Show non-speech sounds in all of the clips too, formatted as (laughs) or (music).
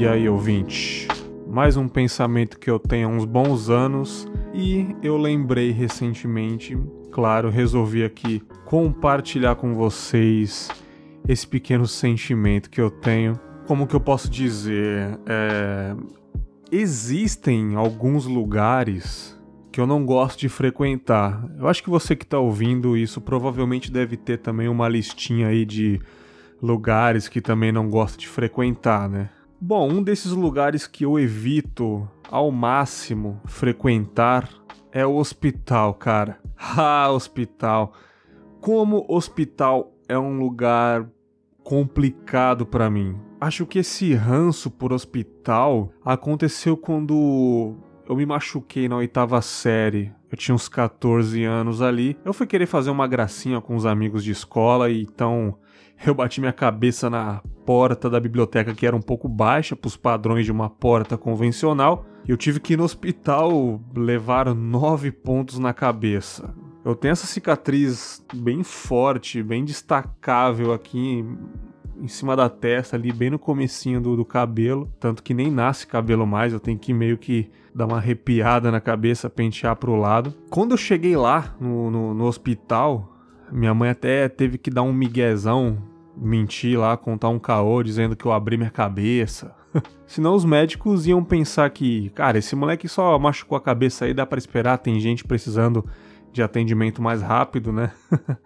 E aí, ouvinte? Mais um pensamento que eu tenho há uns bons anos e eu lembrei recentemente. Claro, resolvi aqui compartilhar com vocês esse pequeno sentimento que eu tenho. Como que eu posso dizer? É... Existem alguns lugares que eu não gosto de frequentar. Eu acho que você que está ouvindo isso provavelmente deve ter também uma listinha aí de lugares que também não gosta de frequentar, né? Bom, um desses lugares que eu evito ao máximo frequentar é o hospital, cara. (laughs) Ah, hospital. Como hospital é um lugar complicado para mim. Acho que esse ranço por hospital aconteceu quando eu me machuquei na oitava série. Eu tinha uns 14 anos ali. Eu fui querer fazer uma gracinha com os amigos de escola e então eu bati minha cabeça na porta da biblioteca que era um pouco baixa para os padrões de uma porta convencional. E eu tive que ir no hospital levar nove pontos na cabeça. Eu tenho essa cicatriz bem forte, bem destacável aqui em cima da testa, ali bem no comecinho do, do cabelo. Tanto que nem nasce cabelo mais, eu tenho que meio que dar uma arrepiada na cabeça, pentear pro lado. Quando eu cheguei lá no, no, no hospital, minha mãe até teve que dar um miguezão mentir lá, contar um caô dizendo que eu abri minha cabeça. (laughs) Senão os médicos iam pensar que, cara, esse moleque só machucou a cabeça aí, dá para esperar, tem gente precisando de atendimento mais rápido, né? (laughs)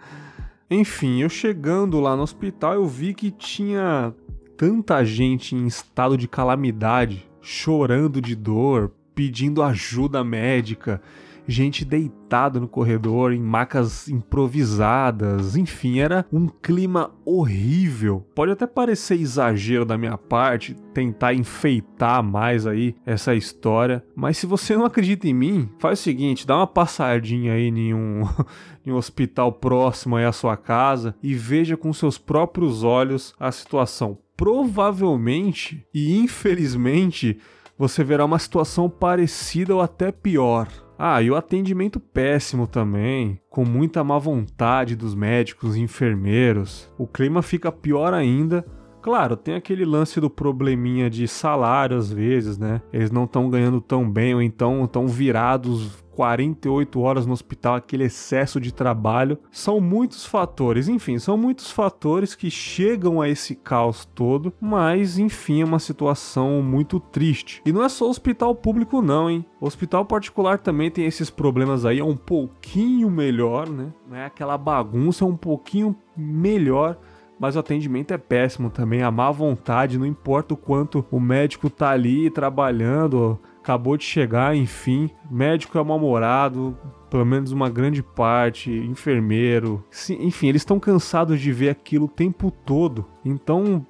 Enfim, eu chegando lá no hospital, eu vi que tinha tanta gente em estado de calamidade, chorando de dor, pedindo ajuda médica, gente deitada no corredor, em macas improvisadas, enfim, era um clima horrível. Pode até parecer exagero da minha parte tentar enfeitar mais aí essa história, mas se você não acredita em mim, faz o seguinte, dá uma passadinha aí em um, (laughs) em um hospital próximo aí à sua casa e veja com seus próprios olhos a situação. Provavelmente e infelizmente você verá uma situação parecida ou até pior. Ah, e o atendimento péssimo também, com muita má vontade dos médicos e enfermeiros. O clima fica pior ainda. Claro, tem aquele lance do probleminha de salário às vezes, né? Eles não estão ganhando tão bem ou então estão virados 48 horas no hospital, aquele excesso de trabalho. São muitos fatores, enfim, são muitos fatores que chegam a esse caos todo, mas enfim, é uma situação muito triste. E não é só hospital público, não, hein? O hospital particular também tem esses problemas aí, é um pouquinho melhor, né? Não é aquela bagunça, é um pouquinho melhor mas o atendimento é péssimo também, a má vontade, não importa o quanto o médico tá ali trabalhando, acabou de chegar, enfim. Médico é mal-humorado, pelo menos uma grande parte, enfermeiro. Sim, enfim, eles estão cansados de ver aquilo o tempo todo. Então,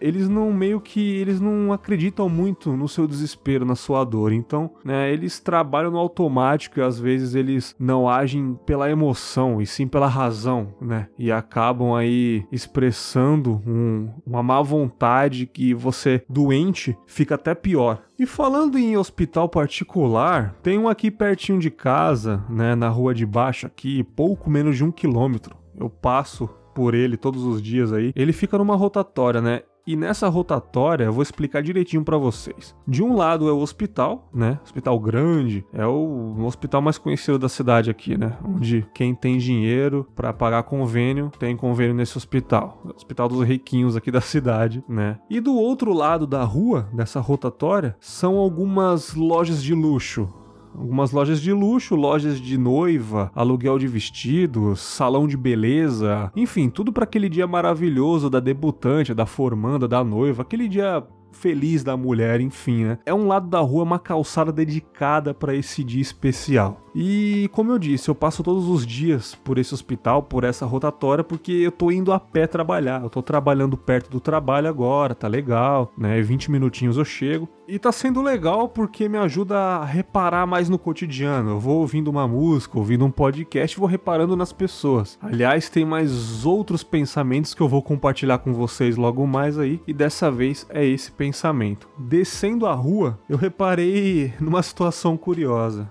eles não meio que eles não acreditam muito no seu desespero, na sua dor. Então, né, eles trabalham no automático e às vezes eles não agem pela emoção e sim pela razão, né? E acabam aí expressando um, uma má vontade que você doente fica até pior. E falando em hospital particular, tem um aqui pertinho de casa, né, na rua de baixo aqui, pouco menos de um quilômetro. Eu passo por ele todos os dias aí. Ele fica numa rotatória, né? E nessa rotatória eu vou explicar direitinho para vocês. De um lado é o hospital, né? Hospital grande, é o, o hospital mais conhecido da cidade aqui, né? Onde quem tem dinheiro para pagar convênio tem convênio nesse hospital. Hospital dos riquinhos aqui da cidade, né? E do outro lado da rua, dessa rotatória, são algumas lojas de luxo, algumas lojas de luxo, lojas de noiva, aluguel de vestidos, salão de beleza, enfim, tudo para aquele dia maravilhoso da debutante, da formanda, da noiva, aquele dia feliz da mulher, enfim, né? É um lado da rua, uma calçada dedicada para esse dia especial. E como eu disse, eu passo todos os dias por esse hospital, por essa rotatória, porque eu tô indo a pé trabalhar. Eu tô trabalhando perto do trabalho agora, tá legal, né? 20 minutinhos eu chego. E tá sendo legal porque me ajuda a reparar mais no cotidiano. Eu vou ouvindo uma música, ouvindo um podcast vou reparando nas pessoas. Aliás, tem mais outros pensamentos que eu vou compartilhar com vocês logo mais aí. E dessa vez é esse pensamento. Descendo a rua, eu reparei numa situação curiosa.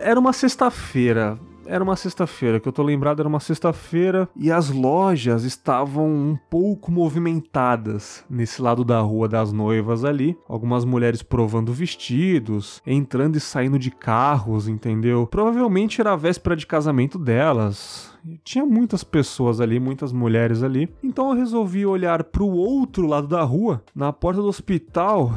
Era uma sexta-feira, era uma sexta-feira, que eu tô lembrado, era uma sexta-feira e as lojas estavam um pouco movimentadas nesse lado da rua das noivas ali. Algumas mulheres provando vestidos, entrando e saindo de carros, entendeu? Provavelmente era a véspera de casamento delas. Tinha muitas pessoas ali, muitas mulheres ali. Então eu resolvi olhar para o outro lado da rua, na porta do hospital,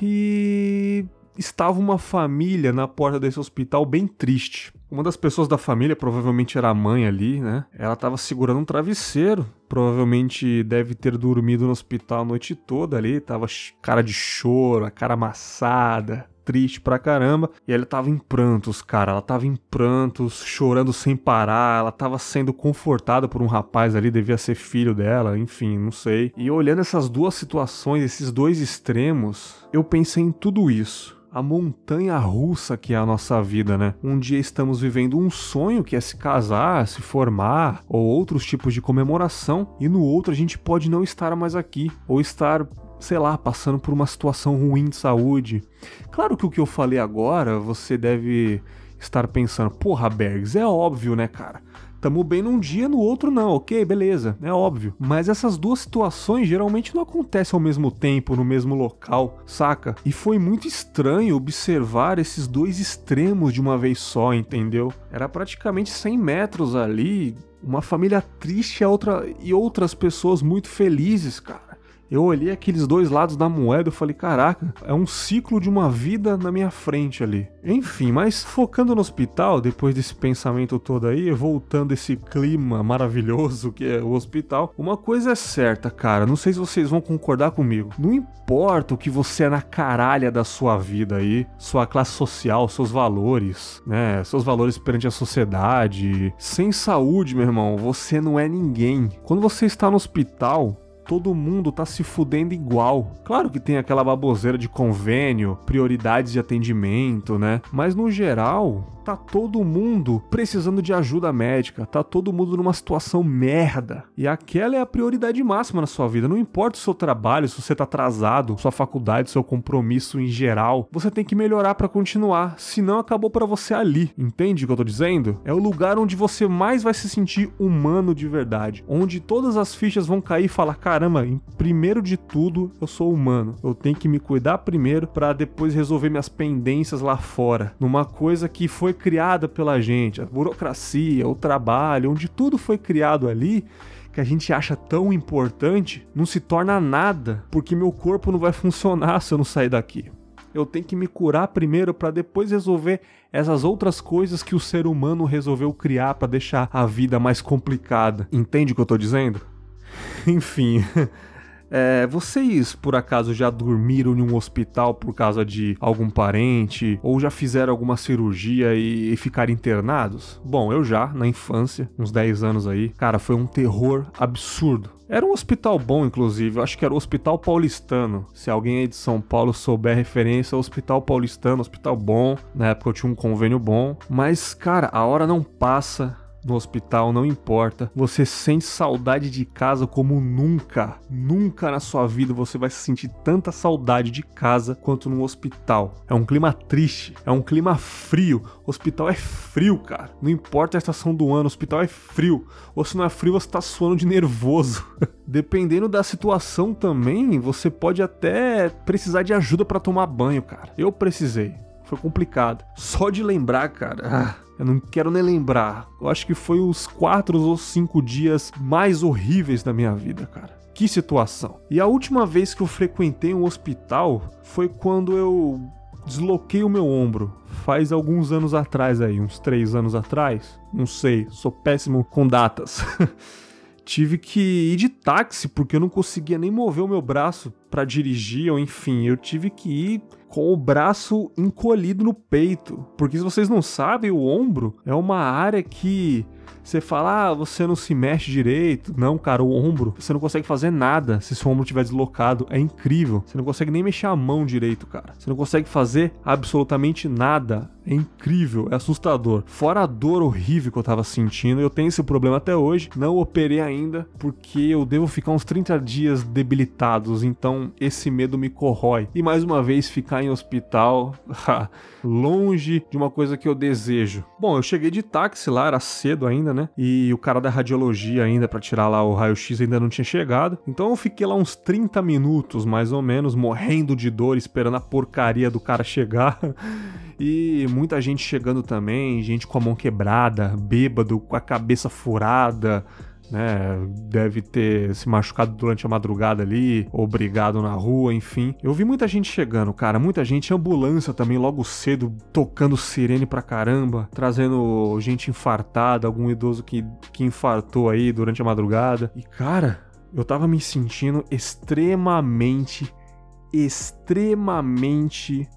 e estava uma família na porta desse hospital bem triste. Uma das pessoas da família, provavelmente era a mãe ali, né? Ela estava segurando um travesseiro. Provavelmente deve ter dormido no hospital a noite toda ali. Tava cara de choro, a cara amassada, triste pra caramba. E ela tava em prantos, cara. Ela tava em prantos, chorando sem parar. Ela tava sendo confortada por um rapaz ali, devia ser filho dela, enfim, não sei. E olhando essas duas situações, esses dois extremos, eu pensei em tudo isso a montanha russa que é a nossa vida, né? Um dia estamos vivendo um sonho que é se casar, se formar ou outros tipos de comemoração, e no outro a gente pode não estar mais aqui ou estar sei lá, passando por uma situação ruim de saúde. Claro que o que eu falei agora, você deve estar pensando, porra, Bergs, é óbvio, né, cara? Tamo bem num dia, no outro não, ok, beleza, é óbvio. Mas essas duas situações geralmente não acontecem ao mesmo tempo, no mesmo local, saca? E foi muito estranho observar esses dois extremos de uma vez só, entendeu? Era praticamente 100 metros ali, uma família triste e, outra, e outras pessoas muito felizes, cara eu olhei aqueles dois lados da moeda e falei, caraca, é um ciclo de uma vida na minha frente ali. Enfim, mas focando no hospital, depois desse pensamento todo aí, voltando esse clima maravilhoso que é o hospital, uma coisa é certa, cara, não sei se vocês vão concordar comigo. Não importa o que você é na caralha da sua vida aí, sua classe social, seus valores, né, seus valores perante a sociedade. Sem saúde, meu irmão, você não é ninguém. Quando você está no hospital, todo mundo tá se fudendo igual. Claro que tem aquela baboseira de convênio, prioridades de atendimento, né? Mas no geral, tá todo mundo precisando de ajuda médica, tá todo mundo numa situação merda. E aquela é a prioridade máxima na sua vida. Não importa o seu trabalho, se você tá atrasado, sua faculdade, seu compromisso em geral, você tem que melhorar para continuar, senão acabou para você ali. Entende o que eu tô dizendo? É o lugar onde você mais vai se sentir humano de verdade, onde todas as fichas vão cair e falar: "Caramba, em primeiro de tudo, eu sou humano. Eu tenho que me cuidar primeiro para depois resolver minhas pendências lá fora". Numa coisa que foi foi criada pela gente, a burocracia, o trabalho, onde tudo foi criado ali, que a gente acha tão importante, não se torna nada, porque meu corpo não vai (laughs) funcionar se eu não sair daqui. Eu tenho que me curar primeiro para depois resolver essas outras coisas que o ser humano resolveu criar para deixar a vida mais complicada. Entende o que eu tô dizendo? (laughs) Enfim, (laughs) É, vocês, por acaso, já dormiram em um hospital por causa de algum parente? Ou já fizeram alguma cirurgia e, e ficaram internados? Bom, eu já, na infância, uns 10 anos aí. Cara, foi um terror absurdo. Era um hospital bom, inclusive. Eu acho que era o Hospital Paulistano. Se alguém aí de São Paulo souber referência, é Hospital Paulistano, hospital bom. Na época eu tinha um convênio bom. Mas, cara, a hora não passa no hospital, não importa. Você sente saudade de casa como nunca. Nunca na sua vida você vai sentir tanta saudade de casa quanto no hospital. É um clima triste, é um clima frio. Hospital é frio, cara. Não importa a estação do ano, hospital é frio. Ou se não é frio, você tá suando de nervoso. (laughs) Dependendo da situação também, você pode até precisar de ajuda para tomar banho, cara. Eu precisei. Foi complicado. Só de lembrar, cara. Ah eu não quero nem lembrar. Eu acho que foi os quatro ou cinco dias mais horríveis da minha vida, cara. Que situação. E a última vez que eu frequentei um hospital foi quando eu desloquei o meu ombro. Faz alguns anos atrás aí, uns três anos atrás. Não sei, sou péssimo com datas. (laughs) Tive que ir de táxi porque eu não conseguia nem mover o meu braço para dirigir, ou enfim, eu tive que ir com o braço encolhido no peito. Porque se vocês não sabem, o ombro é uma área que Você fala, ah, você não se mexe direito. Não, cara, o ombro, você não consegue fazer nada se seu ombro estiver deslocado. É incrível. Você não consegue nem mexer a mão direito, cara. Você não consegue fazer absolutamente nada. É incrível, é assustador. Fora a dor horrível que eu tava sentindo, eu tenho esse problema até hoje. Não operei ainda, porque eu devo ficar uns 30 dias debilitados, então esse medo me corrói. E mais uma vez, ficar em hospital, (laughs) longe de uma coisa que eu desejo. Bom, eu cheguei de táxi lá, era cedo ainda, né? E o cara da radiologia ainda para tirar lá o raio-x ainda não tinha chegado. Então eu fiquei lá uns 30 minutos, mais ou menos, morrendo de dor, esperando a porcaria do cara chegar. (laughs) E muita gente chegando também, gente com a mão quebrada, bêbado, com a cabeça furada, né? Deve ter se machucado durante a madrugada ali, obrigado na rua, enfim. Eu vi muita gente chegando, cara, muita gente, ambulância também logo cedo, tocando sirene pra caramba, trazendo gente infartada, algum idoso que, que infartou aí durante a madrugada. E cara, eu tava me sentindo extremamente, extremamente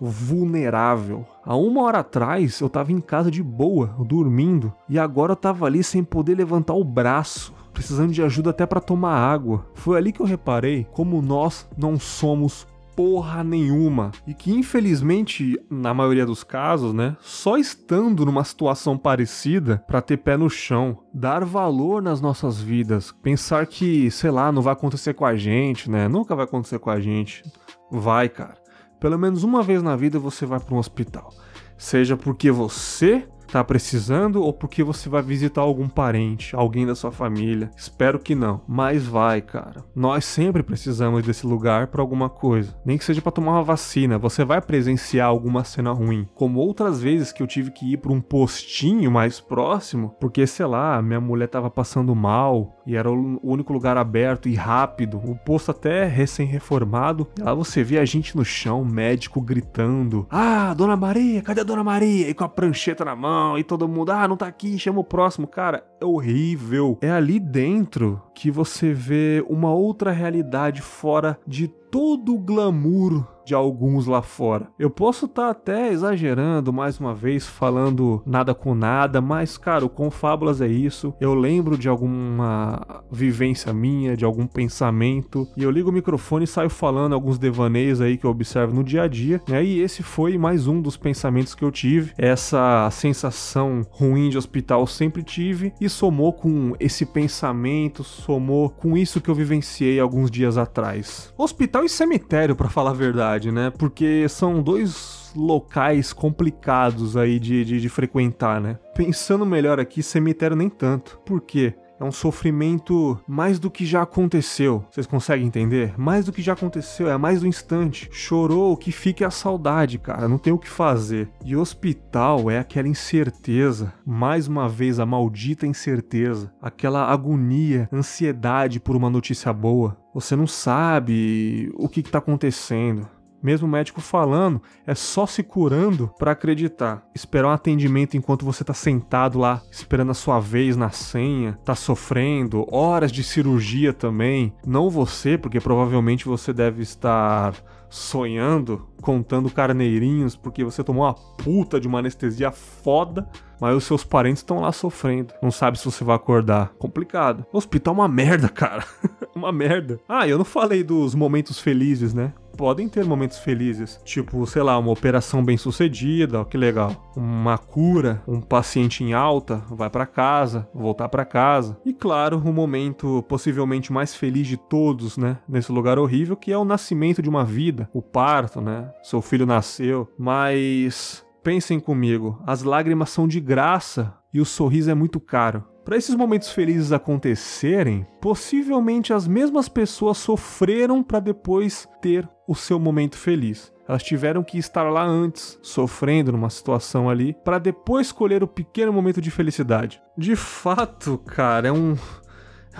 vulnerável. Há uma hora atrás eu tava em casa de boa, dormindo, e agora eu tava ali sem poder levantar o braço, precisando de ajuda até para tomar água. Foi ali que eu reparei como nós não somos porra nenhuma. E que infelizmente, na maioria dos casos, né, só estando numa situação parecida para ter pé no chão, dar valor nas nossas vidas, pensar que, sei lá, não vai acontecer com a gente, né? Nunca vai acontecer com a gente. Vai, cara. Pelo menos uma vez na vida você vai para um hospital. Seja porque você tá precisando ou porque você vai visitar algum parente, alguém da sua família. Espero que não, mas vai, cara. Nós sempre precisamos desse lugar para alguma coisa, nem que seja para tomar uma vacina. Você vai presenciar alguma cena ruim, como outras vezes que eu tive que ir para um postinho mais próximo, porque sei lá, minha mulher tava passando mal e era o único lugar aberto e rápido. O posto até recém-reformado. Lá você via a gente no chão, médico gritando: "Ah, Dona Maria, cadê a Dona Maria?" e com a prancheta na mão e todo mundo, ah, não tá aqui, chama o próximo. Cara, é horrível. É ali dentro que você vê uma outra realidade fora de todo o glamour de alguns lá fora. Eu posso estar tá até exagerando mais uma vez, falando nada com nada, mas, cara, o Confábulas é isso. Eu lembro de alguma vivência minha, de algum pensamento, e eu ligo o microfone e saio falando alguns devaneios aí que eu observo no dia a dia, né? E esse foi mais um dos pensamentos que eu tive. Essa sensação ruim de hospital sempre tive, e somou com esse pensamento, somou com isso que eu vivenciei alguns dias atrás. Hospital e cemitério, para falar a verdade, né? Porque são dois locais complicados aí de, de, de frequentar, né? Pensando melhor aqui, cemitério nem tanto. Por quê? É um sofrimento mais do que já aconteceu. Vocês conseguem entender? Mais do que já aconteceu, é mais do instante. Chorou, que é a saudade, cara. Não tem o que fazer. E hospital é aquela incerteza. Mais uma vez, a maldita incerteza. Aquela agonia, ansiedade por uma notícia boa. Você não sabe o que está acontecendo. Mesmo o médico falando, é só se curando para acreditar. Esperar um atendimento enquanto você tá sentado lá, esperando a sua vez na senha, tá sofrendo, horas de cirurgia também. Não você, porque provavelmente você deve estar sonhando, contando carneirinhos, porque você tomou uma puta de uma anestesia foda, mas os seus parentes estão lá sofrendo. Não sabe se você vai acordar. Complicado. O hospital é uma merda, cara. (laughs) uma merda. Ah, eu não falei dos momentos felizes, né? podem ter momentos felizes, tipo, sei lá, uma operação bem sucedida, ó, que legal, uma cura, um paciente em alta, vai para casa, voltar para casa. E claro, o momento possivelmente mais feliz de todos, né, nesse lugar horrível, que é o nascimento de uma vida, o parto, né? Seu filho nasceu, mas pensem comigo, as lágrimas são de graça e o sorriso é muito caro. Para esses momentos felizes acontecerem, possivelmente as mesmas pessoas sofreram para depois ter o seu momento feliz. Elas tiveram que estar lá antes, sofrendo numa situação ali, para depois escolher o pequeno momento de felicidade. De fato, cara, é um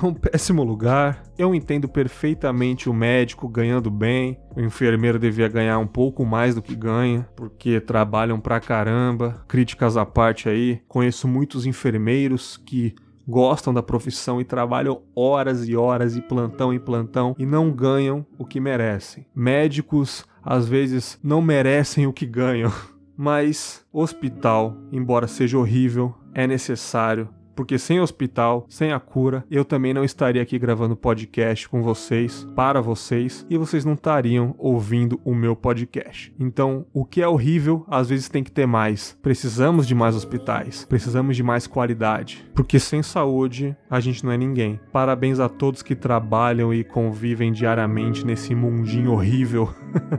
é um péssimo lugar. Eu entendo perfeitamente o médico ganhando bem. O enfermeiro devia ganhar um pouco mais do que ganha, porque trabalham pra caramba. Críticas à parte aí. Conheço muitos enfermeiros que gostam da profissão e trabalham horas e horas e plantão em plantão e não ganham o que merecem. Médicos às vezes não merecem o que ganham. (laughs) Mas hospital, embora seja horrível, é necessário porque sem hospital, sem a cura, eu também não estaria aqui gravando podcast com vocês, para vocês, e vocês não estariam ouvindo o meu podcast. Então, o que é horrível, às vezes tem que ter mais. Precisamos de mais hospitais, precisamos de mais qualidade, porque sem saúde a gente não é ninguém. Parabéns a todos que trabalham e convivem diariamente nesse mundinho horrível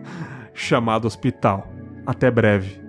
(laughs) chamado hospital. Até breve.